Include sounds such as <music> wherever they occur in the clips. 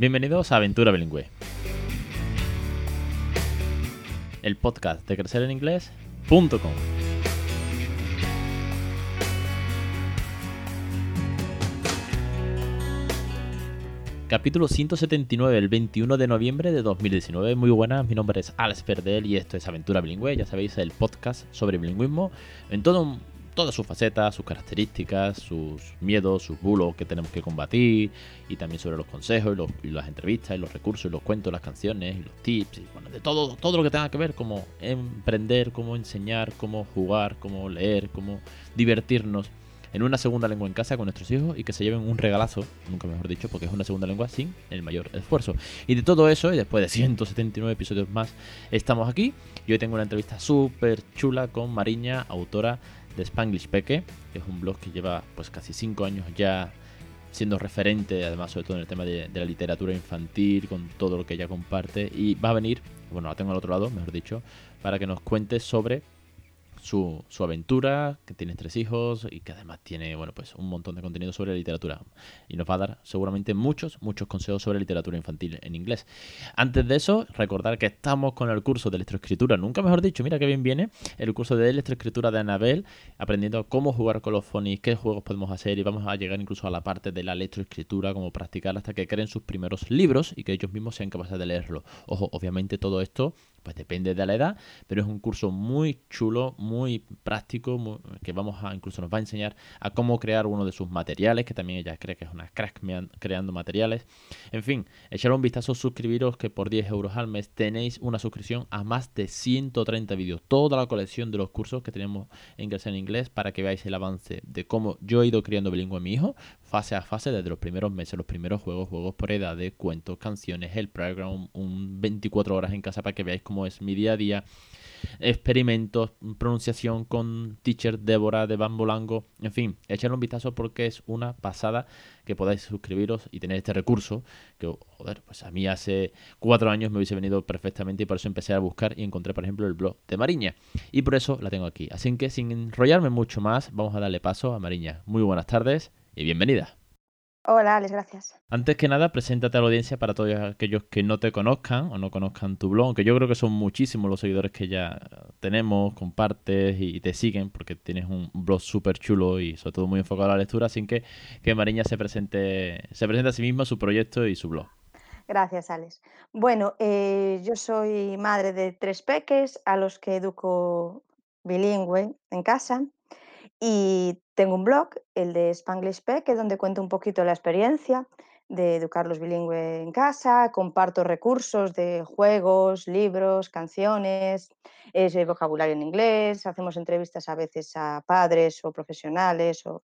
Bienvenidos a Aventura Bilingüe. El podcast de crecereninglés.com. Capítulo 179, el 21 de noviembre de 2019. Muy buenas, mi nombre es Alex Perdel y esto es Aventura Bilingüe. Ya sabéis, el podcast sobre bilingüismo en todo todas sus facetas, sus características, sus miedos, sus bulos que tenemos que combatir, y también sobre los consejos, y, las entrevistas, y los recursos, y los cuentos, las canciones, y los tips, y bueno, de todo, todo lo que tenga que ver, como emprender, cómo enseñar, cómo jugar, cómo leer, cómo divertirnos en una segunda lengua en casa con nuestros hijos y que se lleven un regalazo, nunca mejor dicho, porque es una segunda lengua sin el mayor esfuerzo. Y de todo eso, y después de 179 episodios más, estamos aquí y hoy tengo una entrevista súper chula con Mariña, autora de Spanglish Peque, que es un blog que lleva pues casi 5 años ya siendo referente, además sobre todo en el tema de, de, la literatura infantil, con todo lo que ella comparte, y va a venir, bueno, la tengo al otro lado, mejor dicho, para que nos cuente sobre su, su, aventura, que tiene tres hijos y que además tiene, bueno, pues un montón de contenido sobre literatura. Y nos va a dar seguramente muchos, muchos consejos sobre literatura infantil en inglés. Antes de eso, recordar que estamos con el curso de electroescritura, nunca mejor dicho, mira que bien viene, el curso de electroescritura de Anabel, aprendiendo cómo jugar con los phonies, qué juegos podemos hacer y vamos a llegar incluso a la parte de la electroescritura, cómo practicar hasta que creen sus primeros libros y que ellos mismos sean capaces de leerlo. Ojo, obviamente todo esto pues depende de la edad, pero es un curso muy chulo, muy práctico, que vamos a, incluso nos va a enseñar a cómo crear uno de sus materiales, que también ella cree que es una crack creando materiales. En fin, echar un vistazo, suscribiros, que por 10 euros al mes tenéis una suscripción a más de 130 vídeos, toda la colección de los cursos que tenemos en Inglés en Inglés, para que veáis el avance de cómo yo he ido criando bilingüe a mi hijo, fase a fase, desde los primeros meses, los primeros juegos, juegos por edad, de cuentos, canciones, el program, un 24 horas en casa para que veáis cómo es mi día a día, experimentos, pronunciación con teacher Débora de Bambolango, en fin, echarle un vistazo porque es una pasada que podáis suscribiros y tener este recurso que, joder, pues a mí hace cuatro años me hubiese venido perfectamente y por eso empecé a buscar y encontré, por ejemplo, el blog de Mariña y por eso la tengo aquí. Así que sin enrollarme mucho más, vamos a darle paso a Mariña. Muy buenas tardes y bienvenida. Hola, Alex, gracias. Antes que nada, preséntate a la audiencia para todos aquellos que no te conozcan o no conozcan tu blog, aunque yo creo que son muchísimos los seguidores que ya tenemos, compartes y te siguen, porque tienes un blog súper chulo y sobre todo muy enfocado a la lectura, así que que Mariña se presente, se presente a sí misma, su proyecto y su blog. Gracias, Alex. Bueno, eh, yo soy madre de tres peques a los que educo bilingüe en casa. Y tengo un blog, el de Spanglish P, que donde cuento un poquito la experiencia de educarlos bilingüe en casa, comparto recursos de juegos, libros, canciones, es el vocabulario en inglés, hacemos entrevistas a veces a padres o profesionales o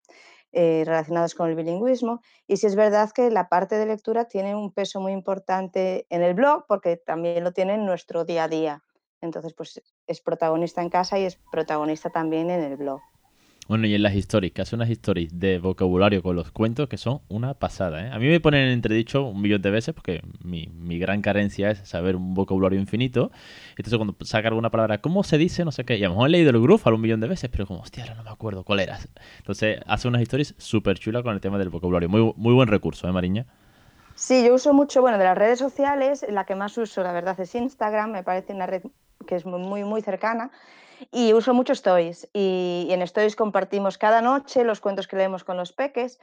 eh, relacionados con el bilingüismo. Y sí es verdad que la parte de lectura tiene un peso muy importante en el blog porque también lo tiene en nuestro día a día. Entonces, pues es protagonista en casa y es protagonista también en el blog. Bueno, y en las stories, que hace unas stories de vocabulario con los cuentos que son una pasada, ¿eh? A mí me ponen en entredicho un millón de veces porque mi, mi gran carencia es saber un vocabulario infinito. Entonces cuando saca alguna palabra, ¿cómo se dice? No sé qué. Y a lo mejor he leído el Groove un millón de veces, pero como, hostia, ahora no me acuerdo cuál era. Entonces hace unas stories súper chulas con el tema del vocabulario. Muy, muy buen recurso, ¿eh, Mariña? Sí, yo uso mucho, bueno, de las redes sociales, la que más uso, la verdad, es Instagram, me parece una red que es muy, muy cercana. Y uso mucho Stories y, en Stories compartimos cada noche los cuentos que leemos con los peques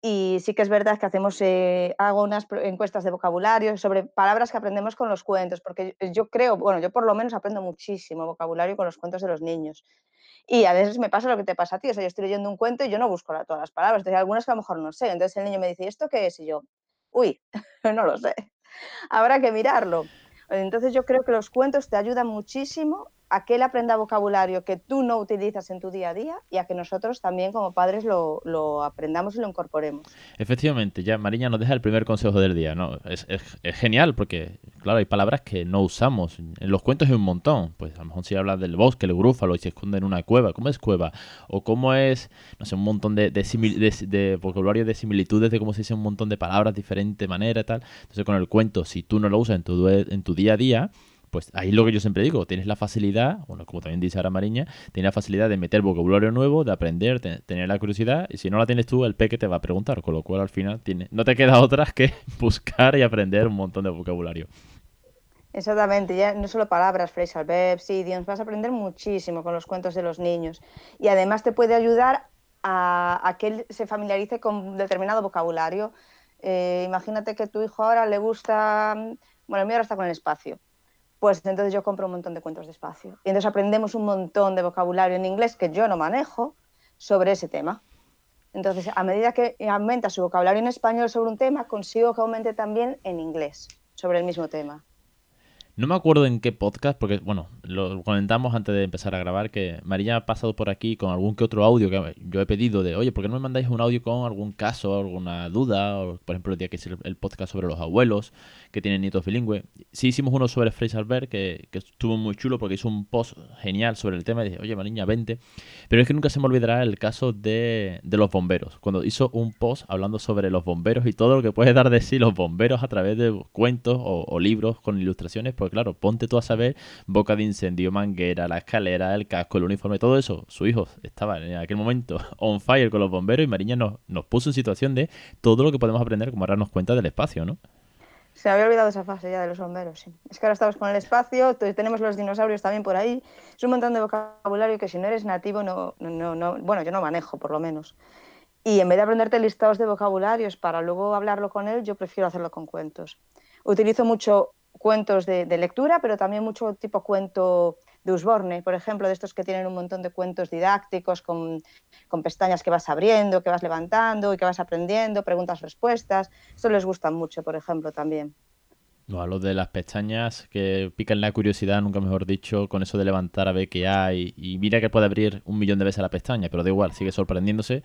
y sí que es verdad que hacemos, eh, hago unas encuestas de vocabulario sobre palabras que aprendemos con los cuentos, porque yo creo, bueno, yo por lo menos aprendo muchísimo vocabulario con los cuentos de los niños. Y a veces me pasa lo que te pasa a ti, o sea, yo estoy leyendo un cuento y yo no busco todas las palabras, entonces hay algunas que a lo mejor no sé, entonces el niño me dice, ¿esto qué es? Y yo, uy, <laughs> no lo sé, habrá que mirarlo. Entonces yo creo que los cuentos te ayudan muchísimo a que él aprenda vocabulario que tú no utilizas en tu día a día y a que nosotros también como padres lo, aprendamos y lo incorporemos. Efectivamente, ya Mariña nos deja el primer consejo del día. ¿no? Es, genial porque, claro, hay palabras que no usamos. En los cuentos hay un montón. Pues a lo mejor si hablas del bosque, el grúfalo y se esconde en una cueva. ¿Cómo es cueva? O cómo es, no sé, un montón de, de, vocabulario de similitudes de cómo se dice un montón de palabras de diferente manera y tal. Entonces con el cuento, si tú no lo usas en tu día a día, pues ahí es lo que yo siempre digo, tienes la facilidad, bueno, como también dice ahora Mariña, tienes la facilidad de meter vocabulario nuevo, de aprender, tener la curiosidad, y si no la tienes tú, el peque te va a preguntar, con lo cual al final tiene, no te queda <laughs> otra que <laughs> buscar y aprender un montón de vocabulario. Exactamente, ya no solo palabras, phrasal verbs, idioms, vas a aprender muchísimo con los cuentos de los niños. Y además te puede ayudar a, que él se familiarice con determinado vocabulario. Eh, imagínate que tu hijo ahora le gusta, bueno, el mío ahora está con el espacio pues entonces yo compro un montón de cuentos de espacio. Y entonces aprendemos un montón de vocabulario en inglés que yo no manejo sobre ese tema. Entonces, a medida que aumenta su vocabulario en español sobre un tema, consigo que aumente también en inglés sobre el mismo tema. No me acuerdo en qué podcast, porque, bueno, lo comentamos antes de empezar a grabar, que María ha pasado por aquí con algún que otro audio que yo he pedido de, oye, ¿por qué no me mandáis un audio con algún caso, alguna duda? O, por ejemplo, el día que hice el podcast sobre los abuelos que tienen nietos bilingües. Sí hicimos uno sobre Fraser Bear, que, estuvo muy chulo porque hizo un post genial sobre el tema y dije, oye, Mariña, vente. Pero es que nunca se me olvidará el caso de, los bomberos, cuando hizo un post hablando sobre los bomberos y todo lo que puede dar de sí los bomberos a través de cuentos o, libros con ilustraciones, pues claro, ponte tú a saber boca de incendio, manguera, la escalera, el casco, el uniforme, todo eso. Su hijo estaba en aquel momento <laughs> on fire con los bomberos y Mariña nos puso en situación de todo lo que podemos aprender, como darnos cuenta del espacio, ¿no? Se había olvidado esa fase ya de los bomberos, sí. Es que ahora estamos con el espacio, tenemos los dinosaurios también por ahí. Es un montón de vocabulario que si no eres nativo, no, no, no, bueno, yo no manejo por lo menos. Y en vez de aprenderte listados de vocabularios para luego hablarlo con él, yo prefiero hacerlo con cuentos. Utilizo mucho cuentos de, lectura, pero también mucho tipo cuento de Usborne, por ejemplo, de estos que tienen un montón de cuentos didácticos con, pestañas que vas abriendo, que vas levantando y que vas aprendiendo, preguntas-respuestas. Esto les gusta mucho, por ejemplo, también. No, a los de las pestañas que pican la curiosidad, nunca mejor dicho, con eso de levantar a ver qué hay. Y mira que puede abrir un millón de veces la pestaña, pero da igual, sigue sorprendiéndose.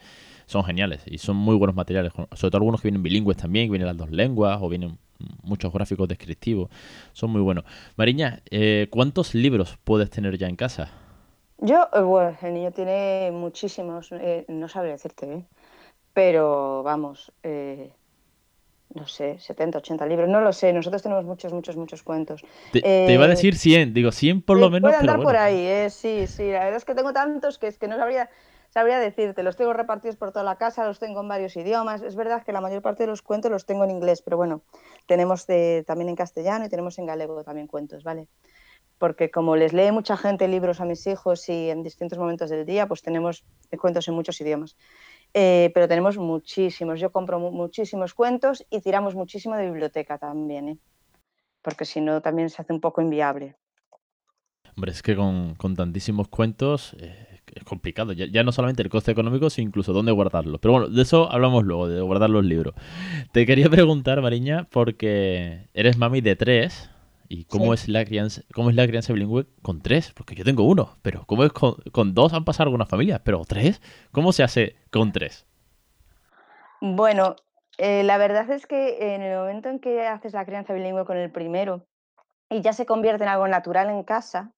Son geniales y son muy buenos materiales. Sobre todo algunos que vienen bilingües también, que vienen las dos lenguas o vienen muchos gráficos descriptivos. Son muy buenos. Mariña, eh, ¿cuántos libros puedes tener ya en casa? Yo, eh, bueno, el niño tiene muchísimos, eh, no sabría decirte, pero vamos, no sé, 70, 80 libros, no lo sé, nosotros tenemos muchos, muchos, muchos cuentos. Te, iba a decir 100, digo 100 por lo menos. Puede andar por ahí, sí, sí, la verdad es que tengo tantos que es que no sabría sabría decirte, los tengo repartidos por toda la casa, los tengo en varios idiomas. Es verdad que la mayor parte de los cuentos los tengo en inglés, pero bueno, tenemos también en castellano y tenemos en galego también cuentos, ¿vale? Porque como les lee mucha gente libros a mis hijos y en distintos momentos del día, pues tenemos cuentos en muchos idiomas. Eh, pero tenemos muchísimos. Yo compro muchísimos cuentos y tiramos muchísimo de biblioteca también, ¿eh? porque si no también se hace un poco inviable. Hombre, es que con, tantísimos cuentos eh, es complicado. Ya, no solamente el coste económico, sino incluso dónde guardarlos. Pero bueno, de eso hablamos luego, de guardar los libros. Te quería preguntar, Mariña, porque eres mami de tres. ¿Y cómo, es la crianza, cómo es la crianza bilingüe con tres? Porque yo tengo uno, pero ¿cómo es con, dos? Han pasado algunas familias, pero tres, ¿cómo se hace con tres? Bueno, eh, la verdad es que en el momento en que haces la crianza bilingüe con el primero y ya se convierte en algo natural en casa,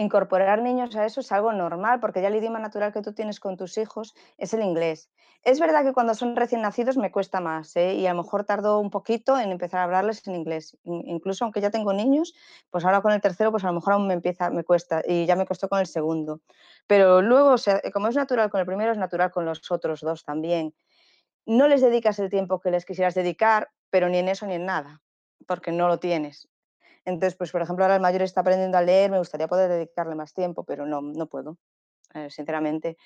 incorporar niños a eso es algo normal, porque ya el idioma natural que tú tienes con tus hijos es el inglés. Es verdad que cuando son recién nacidos me cuesta más, ¿eh? y a lo mejor tardo un poquito en empezar a hablarles en inglés. Incluso aunque ya tengo niños, pues ahora con el tercero, pues a lo mejor aún me empieza, me cuesta, y ya me costó con el segundo. Pero luego, como es natural con el primero, es natural con los otros dos también. No les dedicas el tiempo que les quisieras dedicar, pero ni en eso ni en nada, porque no lo tienes. Entonces, pues por ejemplo, ahora el mayor está aprendiendo a leer, me gustaría poder dedicarle más tiempo, pero no, no puedo, eh, sinceramente.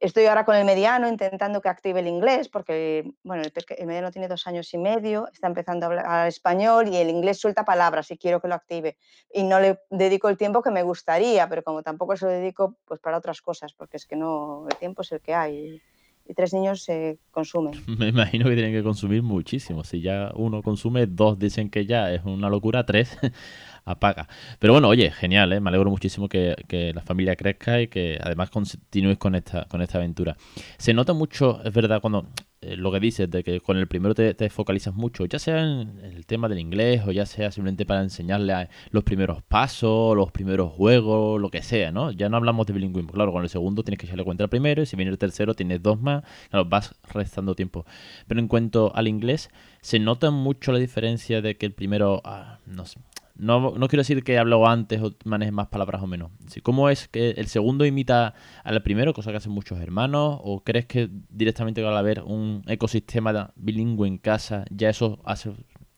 Estoy ahora con el mediano intentando que active el inglés, porque bueno, el, mediano tiene dos años y medio, está empezando a hablar español y el inglés suelta palabras y quiero que lo active. Y no le dedico el tiempo que me gustaría, pero como tampoco se lo dedico, pues para otras cosas, porque es que no, el tiempo es el que hay y tres niños se consumen. <laughs> Me imagino que tienen que consumir muchísimo. Si ya uno consume, dos dicen que ya es una locura, tres <laughs> apaga. Pero bueno, oye, genial, ¿eh? me alegro muchísimo que, la familia crezca y que además continúes con esta, con esta aventura. Se nota mucho, es verdad, cuando eh, lo que dices, de que con el primero te, focalizas mucho, ya sea en el tema del inglés o ya sea simplemente para enseñarle los primeros pasos, los primeros juegos, lo que sea, ¿no? Ya no hablamos de bilingüismo, claro, con el segundo tienes que echarle cuenta al primero y si viene el tercero tienes dos más, claro, vas restando tiempo. Pero en cuanto al inglés, se nota mucho la diferencia de que el primero, ah, no sé, no, no quiero decir que habló antes o maneje más palabras o menos. ¿Cómo es que el segundo imita al primero, cosa que hacen muchos hermanos? ¿O crees que directamente al haber un ecosistema bilingüe en casa, ya eso hace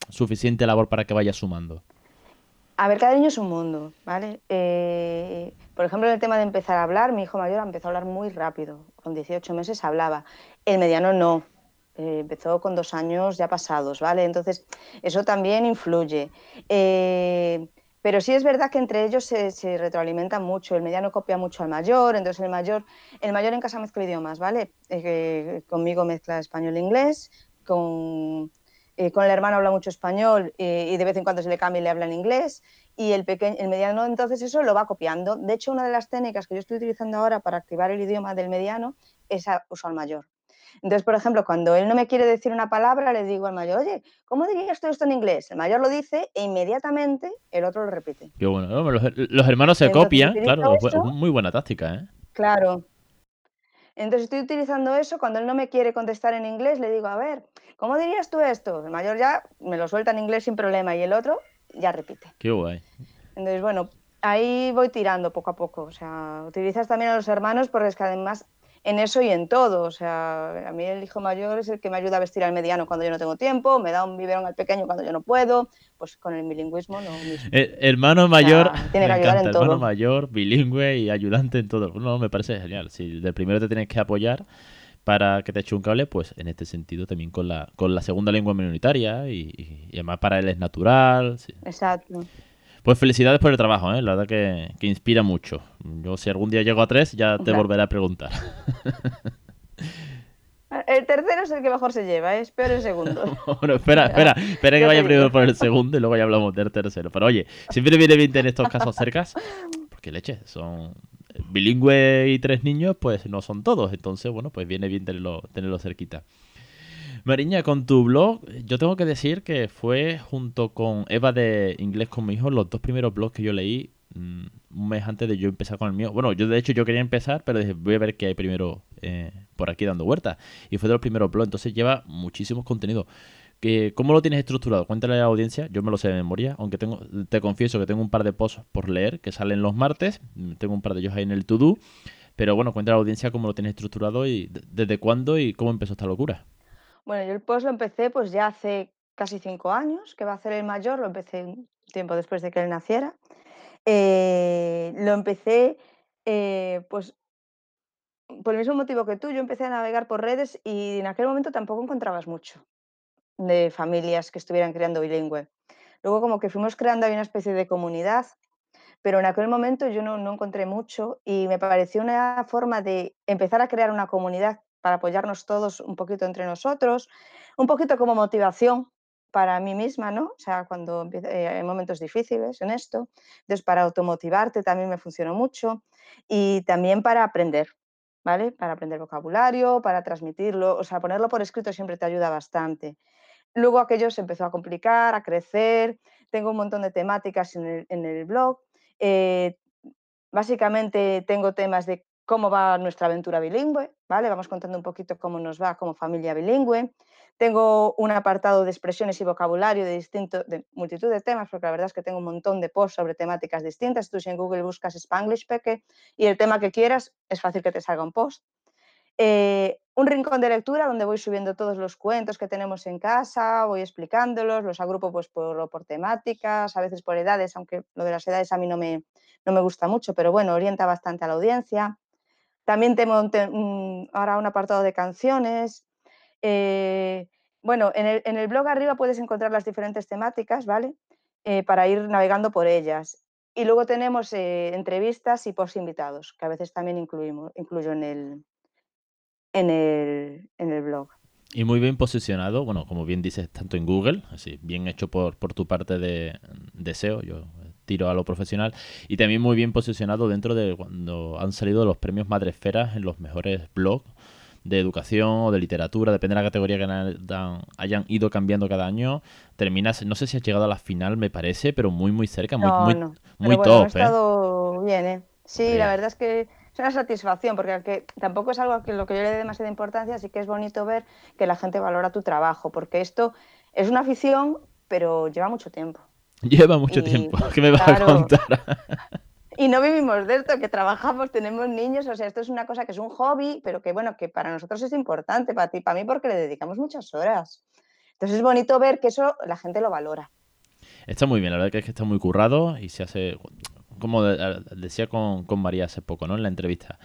suficiente labor para que vaya sumando? A ver, cada niño es un mundo, ¿vale? Eh, por ejemplo, en el tema de empezar a hablar, mi hijo mayor empezó a hablar muy rápido. Con 18 meses hablaba. El mediano no. Eh, empezó con dos años ya pasados, ¿vale? Entonces, eso también influye. Eh, pero sí es verdad que entre ellos se, se, retroalimentan mucho. El mediano copia mucho al mayor, entonces el mayor, el mayor en casa mezcla idiomas, ¿vale? conmigo mezcla español e inglés, con eh, con el hermano habla mucho español eh, y de vez en cuando se le cambia y le habla en inglés. Y el, pequeño, el mediano entonces eso lo va copiando. De hecho, una de las técnicas que yo estoy utilizando ahora para activar el idioma del mediano es uso al mayor. Entonces, por ejemplo, cuando él no me quiere decir una palabra, le digo al mayor, oye, ¿cómo dirías tú esto en inglés? El mayor lo dice e inmediatamente el otro lo repite. Qué bueno, los, hermanos se copian, claro, muy buena táctica, ¿eh? Claro, entonces estoy utilizando eso, cuando él no me quiere contestar en inglés, le digo, a ver, ¿cómo dirías tú esto? El mayor ya me lo suelta en inglés sin problema y el otro ya repite. Qué guay. Entonces, bueno, ahí voy tirando poco a poco. O sea, utilizas también a los hermanos porque es que además en eso y en todo. O sea, a mí el hijo mayor es el que me ayuda a vestir al mediano cuando yo no tengo tiempo, me da un biberón al pequeño cuando yo no puedo. Pues con el bilingüismo no. Eh, hermano mayor, tiene que ayudar en todo. hermano mayor, bilingüe y ayudante en todo. No, me parece genial. Si de primero te tienes que apoyar para que te eche un cable, pues en este sentido también con la, con la segunda lengua minoritaria y, además para él es natural. Exacto. Pues felicidades por el trabajo, ¿eh? la verdad que, inspira mucho. Yo si algún día llego a tres ya te volveré a preguntar. El tercero es el que mejor se lleva, ¿eh? es peor el segundo. <laughs> bueno, espera, espera, espera que vaya primero por el segundo y luego ya hablamos del tercero. Pero oye, siempre viene bien tener estos casos cercas, porque leche, son bilingüe y tres niños, pues no son todos. Entonces, bueno, pues viene bien tenerlo, tenerlo cerquita. Mariña, con tu blog, yo tengo que decir que fue junto con Eva de Inglés con mi hijo los dos primeros blogs que yo leí mm, un mes antes de yo empezar con el mío. Bueno, yo de hecho yo quería empezar, pero dije, voy a ver qué hay primero eh, por aquí dando vueltas. Y fue de los primeros blogs, entonces lleva muchísimos contenidos. ¿Cómo lo tienes estructurado? Cuéntale a la audiencia, yo me lo sé de memoria, aunque tengo, te confieso que tengo un par de posts por leer que salen los martes, tengo un par de ellos ahí en el to-do, pero bueno, cuéntale a la audiencia cómo lo tienes estructurado y desde cuándo y cómo empezó esta locura. Bueno, yo el post lo empecé pues ya hace casi cinco años, que va a ser el mayor, lo empecé un tiempo después de que él naciera. Eh, lo empecé eh, pues por el mismo motivo que tú, yo empecé a navegar por redes y en aquel momento tampoco encontrabas mucho de familias que estuvieran creando bilingüe. Luego como que fuimos creando ahí una especie de comunidad, pero en aquel momento yo no, no encontré mucho y me pareció una forma de empezar a crear una comunidad para apoyarnos todos un poquito entre nosotros, un poquito como motivación para mí misma, ¿no? O sea, cuando eh, hay momentos difíciles en esto. Entonces, para automotivarte también me funcionó mucho y también para aprender, ¿vale? Para aprender vocabulario, para transmitirlo, o sea, ponerlo por escrito siempre te ayuda bastante. Luego aquello se empezó a complicar, a crecer, tengo un montón de temáticas en el, blog. Eh, básicamente tengo temas de cómo va nuestra aventura bilingüe, ¿vale? Vamos contando un poquito cómo nos va como familia bilingüe. Tengo un apartado de expresiones y vocabulario de, distinto, de multitud de temas, porque la verdad es que tengo un montón de posts sobre temáticas distintas. Tú si en Google buscas Spanglish Peque y el tema que quieras, es fácil que te salga un post. Eh, un rincón de lectura donde voy subiendo todos los cuentos que tenemos en casa, voy explicándolos, los agrupo pues por, por temáticas, a veces por edades, aunque lo de las edades a mí no me, no me gusta mucho, pero bueno, orienta bastante a la audiencia. También tengo ahora un apartado de canciones. Eh, bueno, en el, blog arriba puedes encontrar las diferentes temáticas, ¿vale? Eh, para ir navegando por ellas. Y luego tenemos eh, entrevistas y post invitados, que a veces también incluimos, incluyo en el, en el, en el blog. Y muy bien posicionado, bueno, como bien dices, tanto en Google, así, bien hecho por, por tu parte de, de SEO, yo tiro a lo profesional, y también muy bien posicionado dentro de cuando han salido los premios Madresferas en los mejores blogs de educación o de literatura, depende de la categoría que hayan ido cambiando cada año, terminas, no sé si has llegado a la final, me parece, pero muy, muy cerca, muy, muy, muy top. Ha ¿eh? estado bien, ¿eh? Sí, la verdad es que es una satisfacción, porque tampoco es algo a lo que yo le dé demasiada importancia, así que es bonito ver que la gente valora tu trabajo, porque esto es una afición, pero lleva mucho tiempo. <laughs> Lleva mucho tiempo. <laughs> ¿Qué me vas a contar? <laughs> y no vivimos de esto, que trabajamos, tenemos niños, o sea, esto es una cosa que es un hobby, pero que bueno, que para nosotros es importante, para ti, para mí, porque le dedicamos muchas horas. Entonces es bonito ver que eso la gente lo valora. Está muy bien, la verdad es que está muy currado y se hace, como decía con, con María hace poco, ¿no? En la entrevista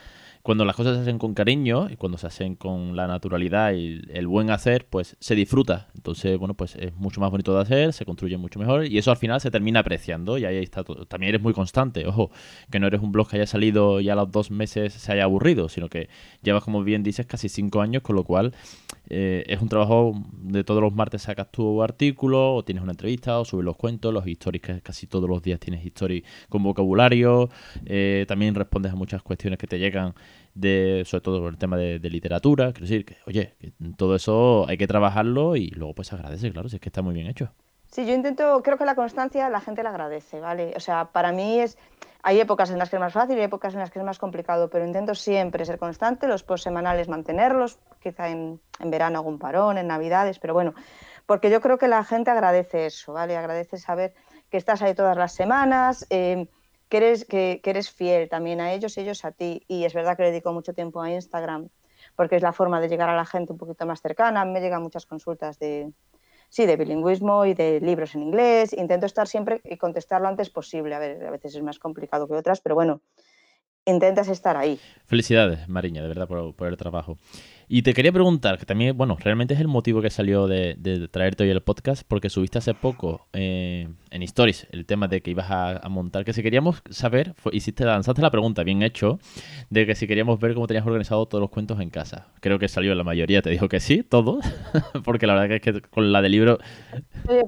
cuando las cosas se hacen con cariño y cuando se hacen con la naturalidad y el buen hacer, pues se disfruta. Entonces, bueno, pues es mucho más bonito de hacer, se construye mucho mejor y eso al final se termina apreciando y ahí está todo. También eres muy constante, ojo, que no eres un blog que haya salido y a los dos meses se haya aburrido, sino que llevas, como bien dices, casi cinco años, con lo cual eh, es un trabajo de todos los martes sacas tu artículo o tienes una entrevista o subes los cuentos, los stories que casi todos los días tienes stories con vocabulario, eh, también respondes a muchas cuestiones que te llegan de sobre todo el tema de, literatura, quiero decir que, oye, todo eso hay que trabajarlo y luego pues agradece, claro, si es que está muy bien hecho. Sí, yo intento, creo que la constancia la gente la agradece, ¿vale? O sea, para mí es, hay épocas en las que es más fácil y épocas en las que es más complicado, pero intento siempre ser constante, los post semanales mantenerlos, quizá en, en verano algún parón, en navidades, pero bueno, porque yo creo que la gente agradece eso, ¿vale? Agradece saber que estás ahí todas las semanas, eh, que eres, que, eres fiel también a ellos ellos a ti. Y es verdad que dedico mucho tiempo a Instagram, porque es la forma de llegar a la gente un poquito más cercana. Me llegan muchas consultas de, sí, de bilingüismo y de libros en inglés. Intento estar siempre y contestar lo antes posible. A ver, a veces es más complicado que otras, pero bueno, intentas estar ahí. Felicidades, Mariña, de verdad, por, por el trabajo. Y te quería preguntar, que también, bueno, realmente es el motivo que salió de, traerte hoy el podcast, porque subiste hace poco eh, en Stories el tema de que ibas a, montar, que si queríamos saber, hiciste, lanzaste la pregunta, bien hecho, de que si queríamos ver cómo tenías organizado todos los cuentos en casa. Creo que salió la mayoría, te dijo que sí, todos, <laughs> porque la verdad que es que con la de libro... Oye,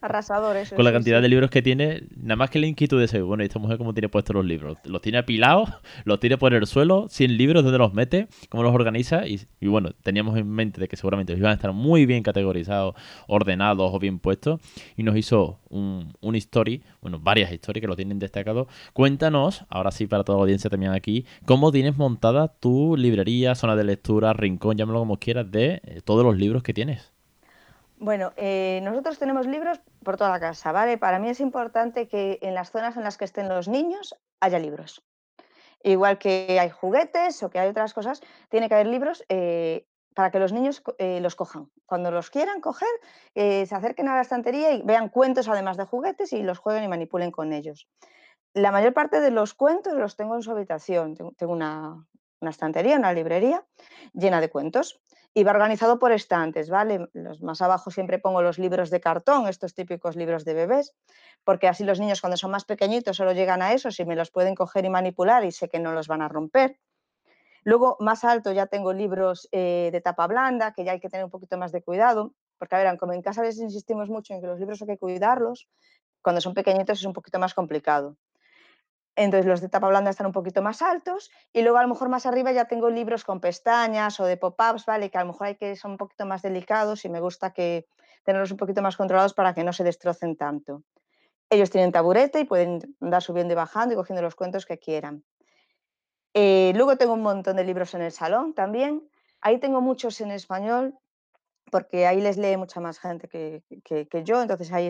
Arrasadores. Con la cantidad de libros que tiene, nada más que la inquietud de ese, bueno, esta mujer cómo tiene puestos los libros. Los tiene apilados, <laughs> los tiene por el suelo, 100 libros, ¿dónde los mete? ¿Cómo los organiza? Y, bueno, teníamos en mente de que seguramente iban a estar muy bien categorizados, ordenados o bien puestos. Y nos hizo un, un story, bueno, varias historias que lo tienen destacado. Cuéntanos, ahora sí para toda la audiencia también aquí, cómo tienes montada tu librería, zona de lectura, rincón, llámalo como quieras, de eh, todos los libros que tienes. Bueno, eh, nosotros tenemos libros por toda la casa, ¿vale? Para mí es importante que en las zonas en las que estén los niños haya libros. Igual que hay juguetes o que hay otras cosas, tiene que haber libros eh, para que los niños eh, los cojan. Cuando los quieran coger, se acerquen a la estantería y vean cuentos además de juguetes y los jueguen y manipulen con ellos. La mayor parte de los cuentos los tengo en su habitación. Tengo una, una estantería, una librería llena de cuentos y va organizado por estantes, ¿vale? Los más abajo siempre pongo los libros de cartón, estos típicos libros de bebés, porque así los niños cuando son más pequeñitos solo llegan a esos y me los pueden coger y manipular y sé que no los van a romper. Luego, más alto ya tengo libros eh, de tapa blanda, que ya hay que tener un poquito más de cuidado, porque a ver, como en casa les insistimos mucho en que los libros hay que cuidarlos, cuando son pequeñitos es un poquito más complicado. Entonces los de tapa blanda están un poquito más altos y luego a lo mejor más arriba ya tengo libros con pestañas o de pop-ups, ¿vale? Que a lo mejor hay que son un poquito más delicados y me gusta que tenerlos un poquito más controlados para que no se destrocen tanto. Ellos tienen taburete y pueden andar subiendo y bajando y cogiendo los cuentos que quieran. Eh, luego tengo un montón de libros en el salón también. Ahí tengo muchos en español porque ahí les lee mucha más gente que, yo, entonces ahí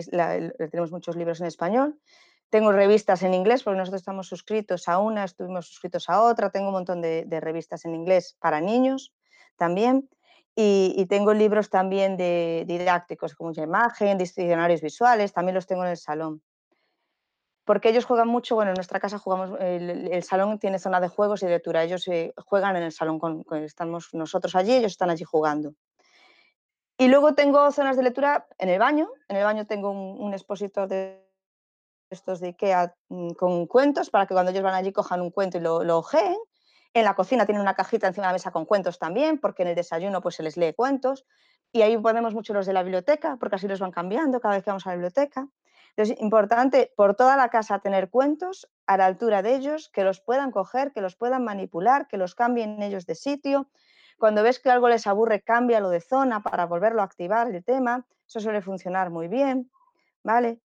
tenemos muchos libros en español. Tengo revistas en inglés porque nosotros estamos suscritos a una, estuvimos suscritos a otra, tengo un montón de, revistas en inglés para niños también y, tengo libros también de, didácticos como mucha imagen, diccionarios visuales, también los tengo en el salón. Porque ellos juegan mucho, bueno, en nuestra casa jugamos, el, salón tiene zona de juegos y de lectura, ellos eh, juegan en el salón, con, estamos nosotros allí, ellos están allí jugando. Y luego tengo zonas de lectura en el baño, en el baño tengo un, un expositor de estos de Ikea mm, con cuentos para que cuando ellos van allí cojan un cuento y lo, lo ojeen. En la cocina tienen una cajita encima de la mesa con cuentos también, porque en el desayuno pues se les lee cuentos. Y ahí ponemos muchos los de la biblioteca, porque así los van cambiando cada vez que vamos a la biblioteca. Entonces, importante por toda la casa tener cuentos a la altura de ellos, que los puedan coger, que los puedan manipular, que los cambien ellos de sitio. Cuando ves que algo les aburre, cámbialo de zona para volverlo a activar el tema. Eso suele funcionar muy bien, ¿vale?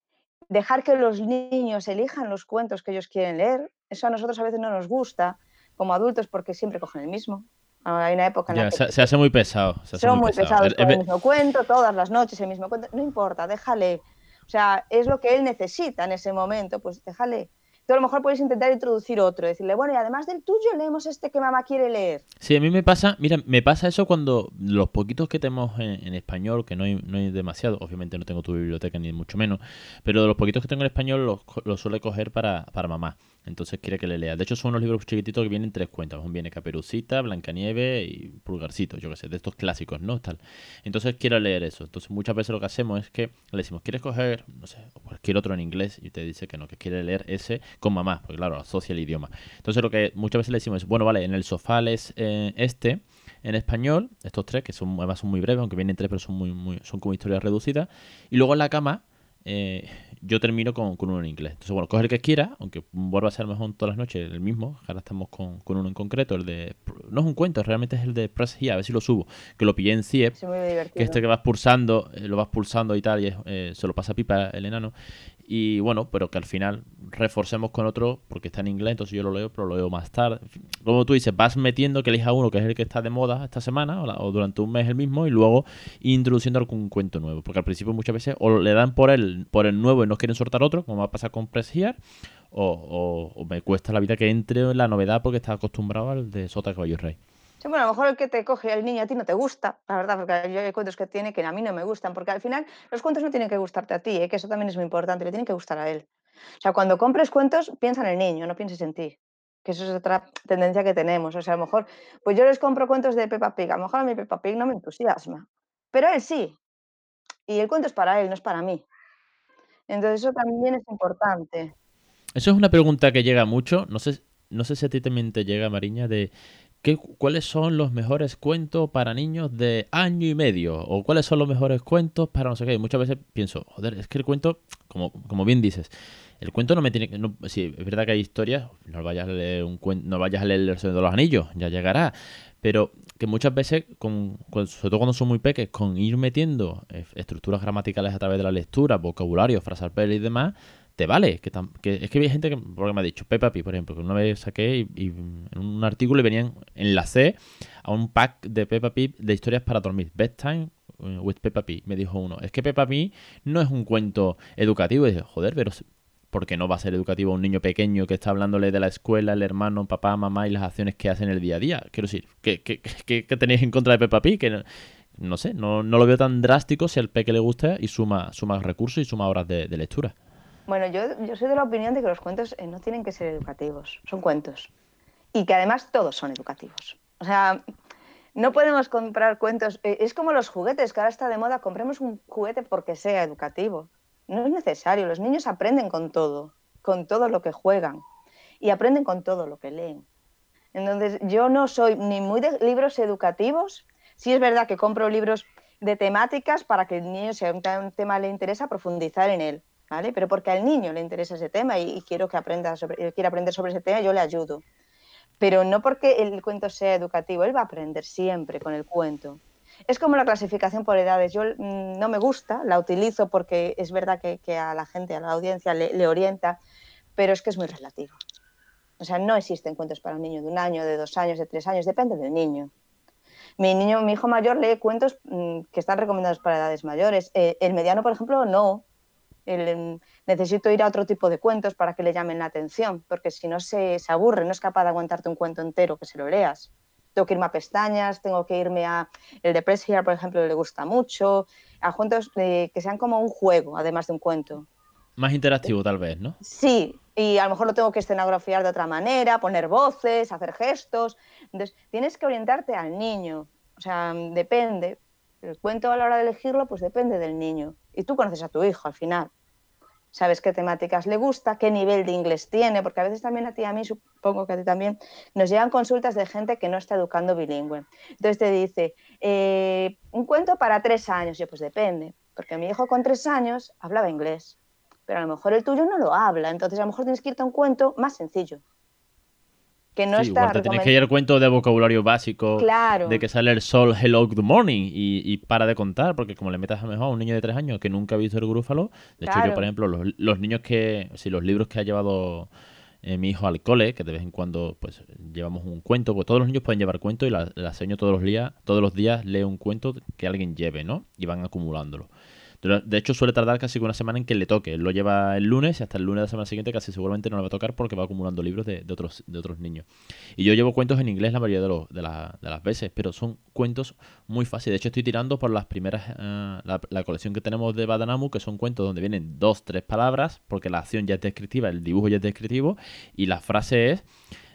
Dejar que los niños elijan los cuentos que ellos quieren leer, eso a nosotros a veces no nos gusta como adultos porque siempre cogen el mismo. Hay una época en la que se, hace muy pesado. Se son muy, pesados con el mismo cuento, todas las noches el mismo cuento. No importa, déjale. O sea, es lo que él necesita en ese momento, pues déjale. Tú a lo mejor puedes intentar introducir otro, decirle, bueno, y además del tuyo leemos este que mamá quiere leer. Sí, a mí me pasa, mira, me pasa eso cuando los poquitos que tenemos en, español, que no hay, no hay demasiado, obviamente no tengo tu biblioteca ni mucho menos, pero de los poquitos que tengo en español los, los suele coger para, para mamá. Entonces quiere que le lea. De hecho, son unos libros chiquititos que vienen tres cuentas. Viene Caperucita, Blancanieve y Pulgarcito, yo qué sé, de estos clásicos, ¿no? Tal. Entonces quiere leer eso. Entonces muchas veces lo que hacemos es que le decimos, ¿quieres coger, no sé, cualquier otro en inglés? Y te dice que no, que quiere leer ese con mamá, porque claro, asocia el idioma. Entonces lo que muchas veces le decimos es, bueno, vale, en el sofá lees eh, este, en español, estos tres, que son, además son muy breves, aunque vienen tres, pero son, muy, muy, son como historias reducidas. Y luego en la cama eh, yo termino con, uno en inglés. Entonces, bueno, coge el que quiera, aunque vuelva a ser mejor todas las noches el mismo. Ahora estamos con, uno en concreto, el de. No es un cuento, realmente es el de Press Here, a ver si lo subo. Que lo pillé en CIEP. que este que vas pulsando, eh, lo vas pulsando y tal, y eh, se lo pasa pipa el enano. Y bueno, pero que al final reforcemos con otro porque está en inglés, entonces yo lo leo, pero lo leo más tarde. Como tú dices, vas metiendo que elija uno que es el que está de moda esta semana o, durante un mes el mismo y luego introduciendo algún cuento nuevo. Porque al principio muchas veces o le dan por el, por el nuevo y no quieren soltar otro, como va a pasar con Press Here, o, me cuesta la vida que entre en la novedad porque está acostumbrado al de Sota Caballo Rey bueno, a lo mejor el que te coge el niño a ti no te gusta, la verdad, porque yo hay cuentos que tiene que a mí no me gustan, porque al final los cuentos no tienen que gustarte a ti, ¿eh? que eso también es muy importante, le tienen que gustar a él. O sea, cuando compres cuentos, piensa en el niño, no pienses en ti, que eso es otra tendencia que tenemos. O sea, a lo mejor, pues yo les compro cuentos de Peppa Pig, a lo mejor a mi Peppa Pig no me entusiasma, pero él sí. Y el cuento es para él, no es para mí. Entonces eso también es importante. Eso es una pregunta que llega mucho, no sé, no sé si a ti también te llega, Mariña, de ¿Cuáles son los mejores cuentos para niños de año y medio? ¿O cuáles son los mejores cuentos para no sé qué? muchas veces pienso, joder, es que el cuento, como, como bien dices, el cuento no me tiene que... No, sí, es verdad que hay historias, no vayas a leer un cuento, no vayas a leer El Señor de los Anillos, ya llegará. Pero que muchas veces, con, sobre todo cuando son muy pequeños, con ir metiendo eh, estructuras gramaticales a través de la lectura, vocabulario, frasal y demás, te vale. Que, es que hay gente que, porque me ha dicho, Peppa Pig, por ejemplo, que una vez saqué y, en un artículo le venían, enlacé a un pack de Peppa Pig de historias para dormir. Bedtime eh, with Peppa Pig, me dijo uno. Es que Peppa Pig no es un cuento educativo. Y dije, joder, pero porque no va a ser educativo a un niño pequeño que está hablándole de la escuela, el hermano, papá, mamá y las acciones que hacen el día a día. Quiero decir, ¿qué, qué, tenéis en contra de Peppa Pig? Que no, sé, no, lo veo tan drástico si al peque le gusta y suma, suma recursos y suma horas de lectura. Bueno, yo, soy de la opinión de que los cuentos eh, no tienen que ser educativos, son cuentos. Y que además todos son educativos. O sea, no podemos comprar cuentos. Eh, es como los juguetes, que ahora está de moda, compremos un juguete porque sea educativo. No es necesario, los niños aprenden con todo, con todo lo que juegan y aprenden con todo lo que leen. Entonces, yo no soy ni muy de libros educativos, sí es verdad que compro libros de temáticas para que el niño, si a un tema le interesa, profundizar en él pero porque al niño le interesa ese tema y, quiero que aprenda sobre, quiere aprender sobre ese tema, yo le ayudo. Pero no porque el cuento sea educativo, él va a aprender siempre con el cuento. Es como la clasificación por edades. Yo mm, no me gusta, la utilizo porque es verdad que, a la gente, a la audiencia le, orienta, pero es que es muy relativo. O sea, no existen cuentos para un niño de un año, de dos años, de tres años, depende del niño. Mi niño, mi hijo mayor lee cuentos mm, que están recomendados para edades mayores. Eh, el mediano, por ejemplo, no necesito ir a otro tipo de cuentos para que le llamen la atención, porque si no se, aburre, no es capaz de aguantarte un cuento entero que se lo leas. Tengo que irme a pestañas, tengo que irme a el de Press Here, por ejemplo, le gusta mucho, a cuentos que sean como un juego, además de un cuento. Más interactivo tal vez, ¿no? Sí, y a lo mejor lo tengo que escenografiar de otra manera, poner voces, hacer gestos. Entonces, tienes que orientarte al niño. O sea, depende. El cuento a la hora de elegirlo, pues depende del niño. Y tú conoces a tu hijo al final. Sabes qué temáticas le gusta, qué nivel de inglés tiene, porque a veces también a ti, a mí, supongo que a ti también, nos llegan consultas de gente que no está educando bilingüe. Entonces te dice, eh, un cuento para tres años. Yo, pues depende, porque mi hijo con tres años hablaba inglés, pero a lo mejor el tuyo no lo habla, entonces a lo mejor tienes que irte a un cuento más sencillo que no está. Igual te tienes que ir al cuento de vocabulario básico. Claro. De que sale el sol, hello, good morning. Y, para de contar, porque como le metas a mejor a un niño de tres años que nunca ha visto el grúfalo. De hecho, yo, por ejemplo, los, niños que. Si los libros que ha llevado eh, mi hijo al cole, que de vez en cuando pues llevamos un cuento, pues todos los niños pueden llevar cuento y la, la seño todos los días, todos los días lee un cuento que alguien lleve, ¿no? Y van acumulándolo. De hecho, suele tardar casi una semana en que le toque. Lo lleva el lunes y hasta el lunes de la semana siguiente casi seguramente no le va a tocar porque va acumulando libros de, otros, de otros niños. Y yo llevo cuentos en inglés la mayoría de, los, de, las veces, pero son cuentos muy fáciles. De hecho, estoy tirando por las primeras, eh, la, colección que tenemos de Badanamu, que son cuentos donde vienen dos, tres palabras, porque la acción ya es descriptiva, el dibujo ya es descriptivo, y la frase es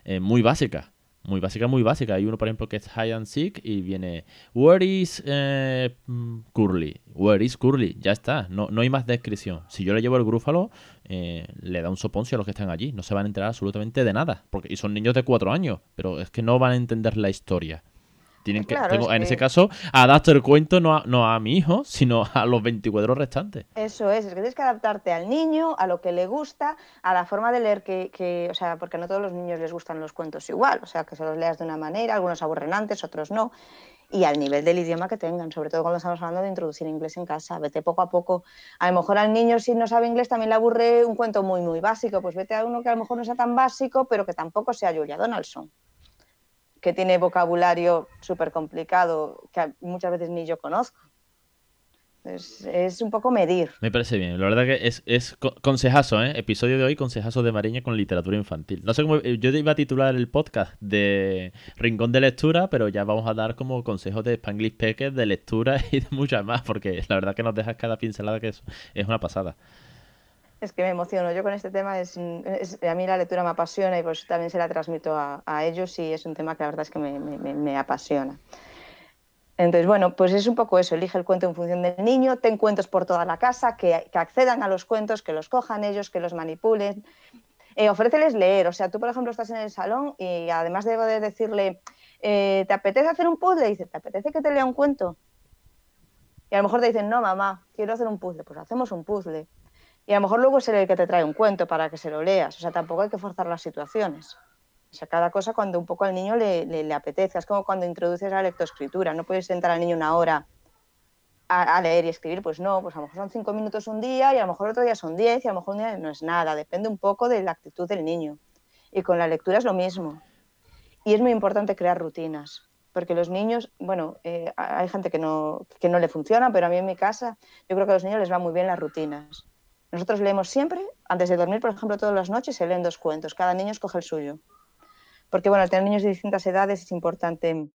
eh, muy básica muy básica, muy básica. Hay uno, por ejemplo, que es High and Seek y viene Where is eh, Curly? Where is Curly? Ya está, no, no hay más descripción. Si yo le llevo el grúfalo, eh, le da un soponcio a los que están allí. No se van a enterar absolutamente de nada. Porque, y son niños de cuatro años, pero es que no van a entender la historia. Tienen que, en ese caso, adapto el cuento no a, no a mi hijo, sino a los 24 restantes. Eso es, es que tienes que adaptarte al niño, a lo que le gusta, a la forma de leer que, o sea, porque no todos los niños les gustan los cuentos igual, o sea, que se los leas de una manera, algunos aburren antes, otros no, y al nivel del idioma que tengan, sobre todo cuando estamos hablando de introducir inglés en casa, vete poco a poco. A lo mejor al niño si no sabe inglés también le aburre un cuento muy, muy básico, pues vete a uno que a lo mejor no sea tan básico, pero que tampoco sea Julia Donaldson que tiene vocabulario súper complicado que muchas veces ni yo conozco. Es, un poco medir. Me parece bien. La verdad que es, es consejazo, ¿eh? Episodio de hoy, consejazo de Mariña con literatura infantil. No sé cómo. Eh, yo iba a titular el podcast de Rincón de Lectura, pero ya vamos a dar como consejos de Spanglish Peques, de lectura <laughs> y de muchas más, porque la verdad que nos dejas cada pincelada que es, es una pasada. Es que me emociono. Yo con este tema, es, a mí la lectura me apasiona y pues también se la transmito a, ellos y es un tema que la verdad es que me, apasiona. Entonces, bueno, pues es un poco eso, elige el cuento en función del niño, ten cuentos por toda la casa, que, accedan a los cuentos, que los cojan ellos, que los manipulen. Eh, ofréceles leer, o sea, tú por ejemplo estás en el salón y además de decirle, eh, ¿te apetece hacer un puzzle? Y dice, ¿te apetece que te lea un cuento? Y a lo mejor te dicen, no, mamá, quiero hacer un puzzle, pues hacemos un puzzle. Y a lo mejor luego es el que te trae un cuento para que se lo leas. O sea, tampoco hay que forzar las situaciones. O sea, cada cosa cuando un poco al niño le, le, apetece. Es como cuando introduces la lectoescritura. No puedes sentar al niño una hora a, leer y escribir. Pues no, pues a lo mejor son cinco minutos un día y a lo mejor otro día son diez y a lo mejor un día no es nada. Depende un poco de la actitud del niño. Y con la lectura es lo mismo. Y es muy importante crear rutinas. Porque los niños, bueno, eh, hay gente que no, que no le funciona, pero a mí en mi casa yo creo que a los niños les va muy bien las rutinas. Nosotros leemos siempre, antes de dormir, por ejemplo, todas las noches se leen dos cuentos. Cada niño escoge el suyo. Porque, bueno, al tener niños de distintas edades es importante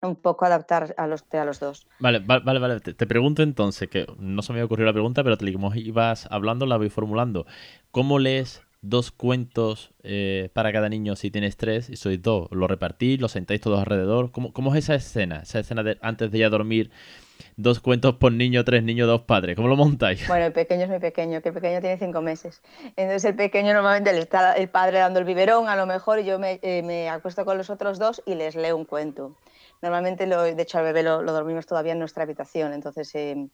un poco adaptar a los, a los dos. Vale, vale, vale. Te, pregunto entonces, que no se me había ocurrido la pregunta, pero te, como ibas hablando, la voy formulando. ¿Cómo lees dos cuentos eh, para cada niño si tienes tres y sois dos? ¿Lo repartís? ¿Lo sentáis todos alrededor? ¿Cómo, cómo es esa escena? Esa escena de antes de ya dormir dos cuentos por niño, tres niños, dos padres. ¿Cómo lo montáis? Bueno, el pequeño es muy pequeño, que el pequeño tiene cinco meses. Entonces el pequeño normalmente le está el padre dando el biberón, a lo mejor, y yo me, eh, acuesto con los otros dos y les leo un cuento. Normalmente, lo, de hecho, al bebé lo, dormimos todavía en nuestra habitación, entonces eh,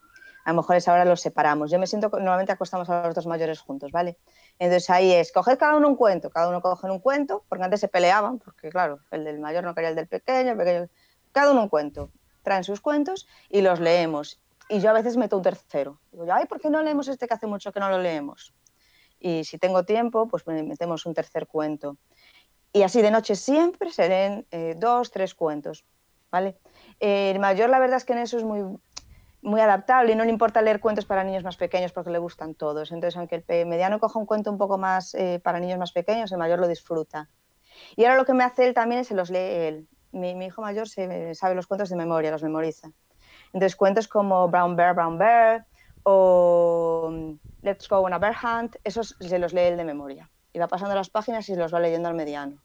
a lo mejor a esa hora los separamos. Yo me siento, normalmente acostamos a los dos mayores juntos, ¿vale? Entonces ahí es, coged cada uno un cuento, cada uno coge un cuento, porque antes se peleaban, porque claro, el del mayor no quería el del pequeño, el pequeño, cada uno un cuento traen sus cuentos y los leemos. Y yo a veces meto un tercero. Digo, ay, ¿por qué no leemos este que hace mucho que no lo leemos? Y si tengo tiempo, pues metemos un tercer cuento. Y así de noche siempre se leen eh, dos, tres cuentos. ¿vale? el mayor, la verdad es que en eso es muy, muy adaptable y no le importa leer cuentos para niños más pequeños porque le gustan todos. Entonces, aunque el mediano coja un cuento un poco más eh, para niños más pequeños, el mayor lo disfruta. Y ahora lo que me hace él también es se los lee él mi, hijo mayor se, sabe los cuentos de memoria, los memoriza. Entonces, cuentos como Brown Bear, Brown Bear o mm, Let's Go on a Bear Hunt, esos se los lee él de memoria. Y va pasando las páginas y los va leyendo al mediano.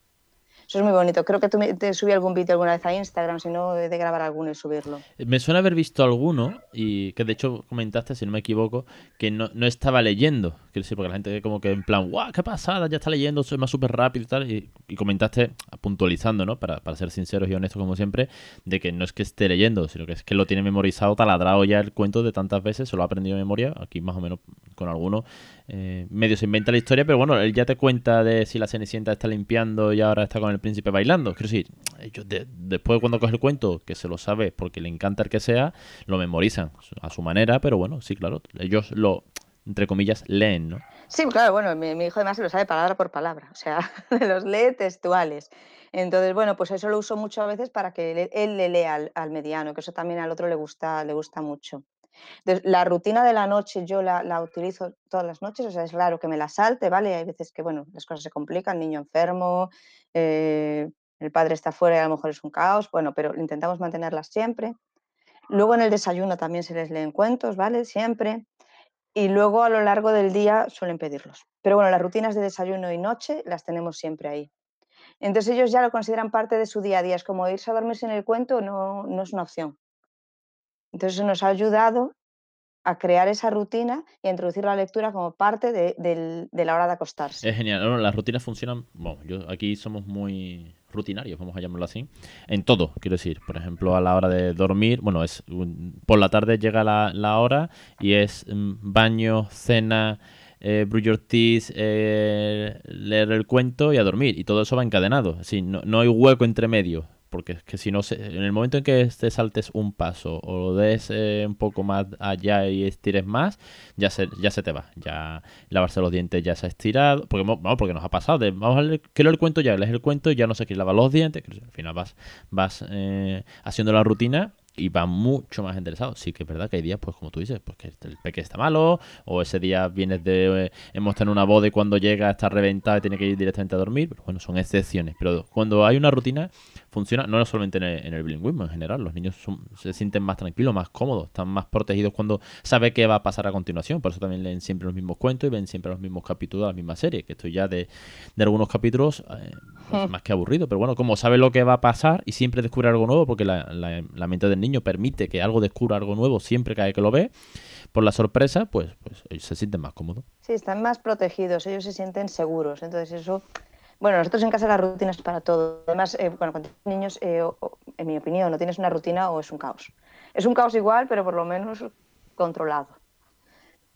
Eso es muy bonito. Creo que tú te subí algún vídeo alguna vez a Instagram, si no, de grabar alguno y subirlo. Me suena haber visto alguno, y que de hecho comentaste, si no me equivoco, que no, no estaba leyendo. Quiero decir, porque la gente como que en plan, ¡guau, qué pasada! Ya está leyendo, soy más súper rápido y tal. Y, comentaste, puntualizando, ¿no? Para, para, ser sinceros y honestos como siempre, de que no es que esté leyendo, sino que es que lo tiene memorizado, taladrado ya el cuento de tantas veces, se lo ha aprendido de memoria. Aquí más o menos con alguno eh, medio se inventa la historia, pero bueno, él ya te cuenta de si la Cenicienta está limpiando y ahora está con el príncipe bailando. Quiero decir, ellos después cuando coge el cuento, que se lo sabe porque le encanta el que sea, lo memorizan a su manera, pero bueno, sí, claro, ellos lo, entre comillas, leen, ¿no? Sí, claro, bueno, mi, hijo además lo sabe palabra por palabra, o sea, <laughs> los lee textuales. Entonces, bueno, pues eso lo uso mucho a veces para que él, le lea al, al, mediano, que eso también al otro le gusta, le gusta mucho. La rutina de la noche yo la, utilizo todas las noches, o sea, es raro que me la salte, ¿vale? Hay veces que, bueno, las cosas se complican, niño enfermo, eh, el padre está fuera y a lo mejor es un caos, bueno, pero intentamos mantenerlas siempre. Luego en el desayuno también se les leen cuentos, ¿vale? Siempre. Y luego a lo largo del día suelen pedirlos. Pero bueno, las rutinas de desayuno y noche las tenemos siempre ahí. Entonces ellos ya lo consideran parte de su día a día. Es como irse a dormirse en el cuento no, no es una opción. Entonces nos ha ayudado a crear esa rutina y a introducir la lectura como parte de, la hora de acostarse. Es genial. las rutinas funcionan, bueno, yo, aquí somos muy rutinarios, vamos a llamarlo así, en todo, quiero decir. Por ejemplo, a la hora de dormir, bueno, es por la tarde llega la, hora y es mm, baño, cena, eh, eh, leer el cuento y a dormir. Y todo eso va encadenado. Así, no, no hay hueco entre medio porque es que si no, en el momento en que te saltes un paso o lo des eh, un poco más allá y estires más, ya se, ya se te va. Ya lavarse los dientes ya se ha estirado, porque, vamos, porque nos ha pasado. De, vamos a leer, quiero el cuento ya, lees el cuento, ya no sé qué lavar los dientes. Al final vas, vas eh, haciendo la rutina y va mucho más interesado. Sí que es verdad que hay días, pues como tú dices, pues que el peque está malo, o ese día vienes de... Eh, hemos tenido una boda y cuando llega está reventado y tiene que ir directamente a dormir. Pero bueno, son excepciones. Pero cuando hay una rutina, funciona no solamente en el, bilingüismo, en general. Los niños se sienten más tranquilos, más cómodos, están más protegidos cuando sabe qué va a pasar a continuación. Por eso también leen siempre los mismos cuentos y ven siempre los mismos capítulos de la misma serie. Que esto ya de, algunos capítulos, eh, pues, más que aburrido. Pero bueno, como sabe lo que va a pasar y siempre descubre algo nuevo, porque la, la mente del niño permite que algo descubra algo nuevo siempre que, que lo ve, por la sorpresa, pues, pues ellos se sienten más cómodos. Sí, están más protegidos, ellos se sienten seguros. Entonces eso bueno, nosotros en casa la rutina es para todo. Además, eh, bueno, con niños, eh, en mi opinión, no tienes una rutina o es un caos. Es un caos igual, pero por lo menos controlado.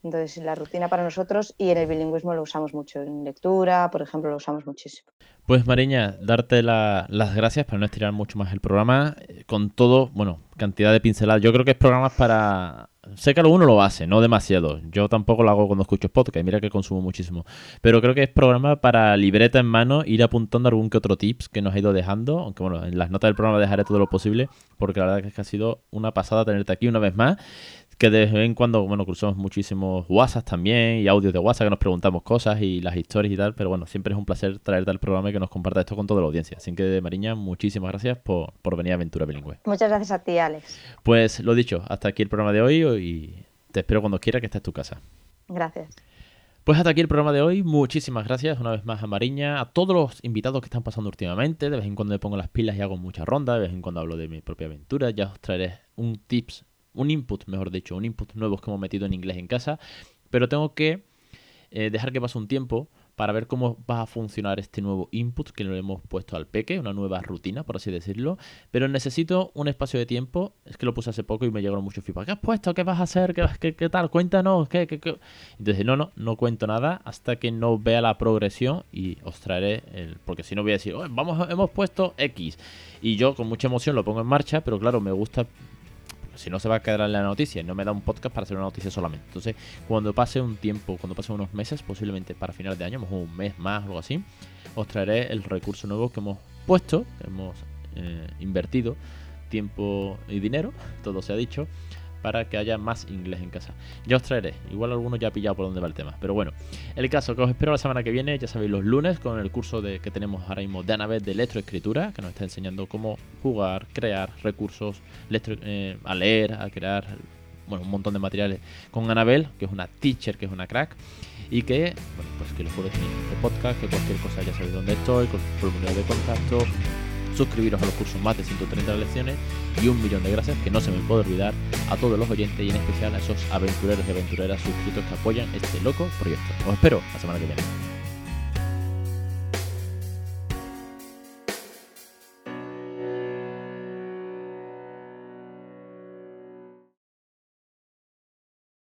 Entonces, la rutina para nosotros y en el bilingüismo lo usamos mucho. En lectura, por ejemplo, lo usamos muchísimo. Pues Mariña, darte las gracias para no estirar mucho más el programa. Eh, con todo, bueno, cantidad de pinceladas. Yo creo que es programas para Sé que alguno lo hace, no demasiado. Yo tampoco lo hago cuando escucho podcast, mira que consumo muchísimo. Pero creo que es programa para libreta en mano, ir apuntando algún que otro tips que nos ha ido dejando. Aunque bueno, en las notas del programa dejaré todo lo posible, porque la verdad es que ha sido una pasada tenerte aquí una vez más que de vez en cuando, bueno, cruzamos muchísimos WhatsApp también y audios de WhatsApp que nos preguntamos cosas y las historias y tal, pero bueno, siempre es un placer traerte al programa y que nos comparta esto con toda la audiencia. Así que, Mariña, muchísimas gracias por, por venir a Aventura Bilingüe. Muchas gracias a ti, Alex. Pues lo dicho, hasta aquí el programa de hoy y te espero cuando quiera que estés en tu casa. Gracias. Pues hasta aquí el programa de hoy. Muchísimas gracias una vez más a Mariña, a todos los invitados que están pasando últimamente. De vez en cuando me pongo las pilas y hago muchas rondas. De vez en cuando hablo de mi propia aventura. Ya os traeré un tips un input, mejor dicho, un input nuevo que hemos metido en inglés en casa, pero tengo que eh, dejar que pase un tiempo para ver cómo va a funcionar este nuevo input que le hemos puesto al peque, una nueva rutina, por así decirlo. Pero necesito un espacio de tiempo. Es que lo puse hace poco y me llegaron muchos feedback. ¿Qué has puesto? ¿Qué vas a hacer? ¿Qué, qué, tal? Cuéntanos. ¿qué, qué, Entonces, no, no, no cuento nada hasta que no vea la progresión y os traeré el. Porque si no voy a decir, vamos, hemos puesto X. Y yo con mucha emoción lo pongo en marcha, pero claro, me gusta si no se va a quedar en la noticia no me da un podcast para hacer una noticia solamente. Entonces, cuando pase un tiempo, cuando pase unos meses, posiblemente para final de año, un mes más o algo así, os traeré el recurso nuevo que hemos puesto, que hemos eh, invertido tiempo y dinero, <laughs> todo se ha dicho, para que haya más inglés en casa. Ya os traeré, igual alguno ya ha pillado por dónde va el tema, pero bueno, el caso que os espero la semana que viene, ya sabéis, los lunes con el curso de, que tenemos ahora mismo de Anabel de electroescritura, que nos está enseñando cómo jugar, crear recursos, eh, a leer, a crear bueno, un montón de materiales con Anabel, que es una teacher, que es una crack, y que, bueno, pues que los puedo en este podcast, que cualquier cosa ya sabéis dónde estoy, con formulario de contacto, suscribiros a los cursos más de 130 lecciones y un millón de gracias que no se me puede olvidar a todos los oyentes y en especial a esos aventureros y aventureras suscritos que apoyan este loco proyecto. Os espero la semana que viene.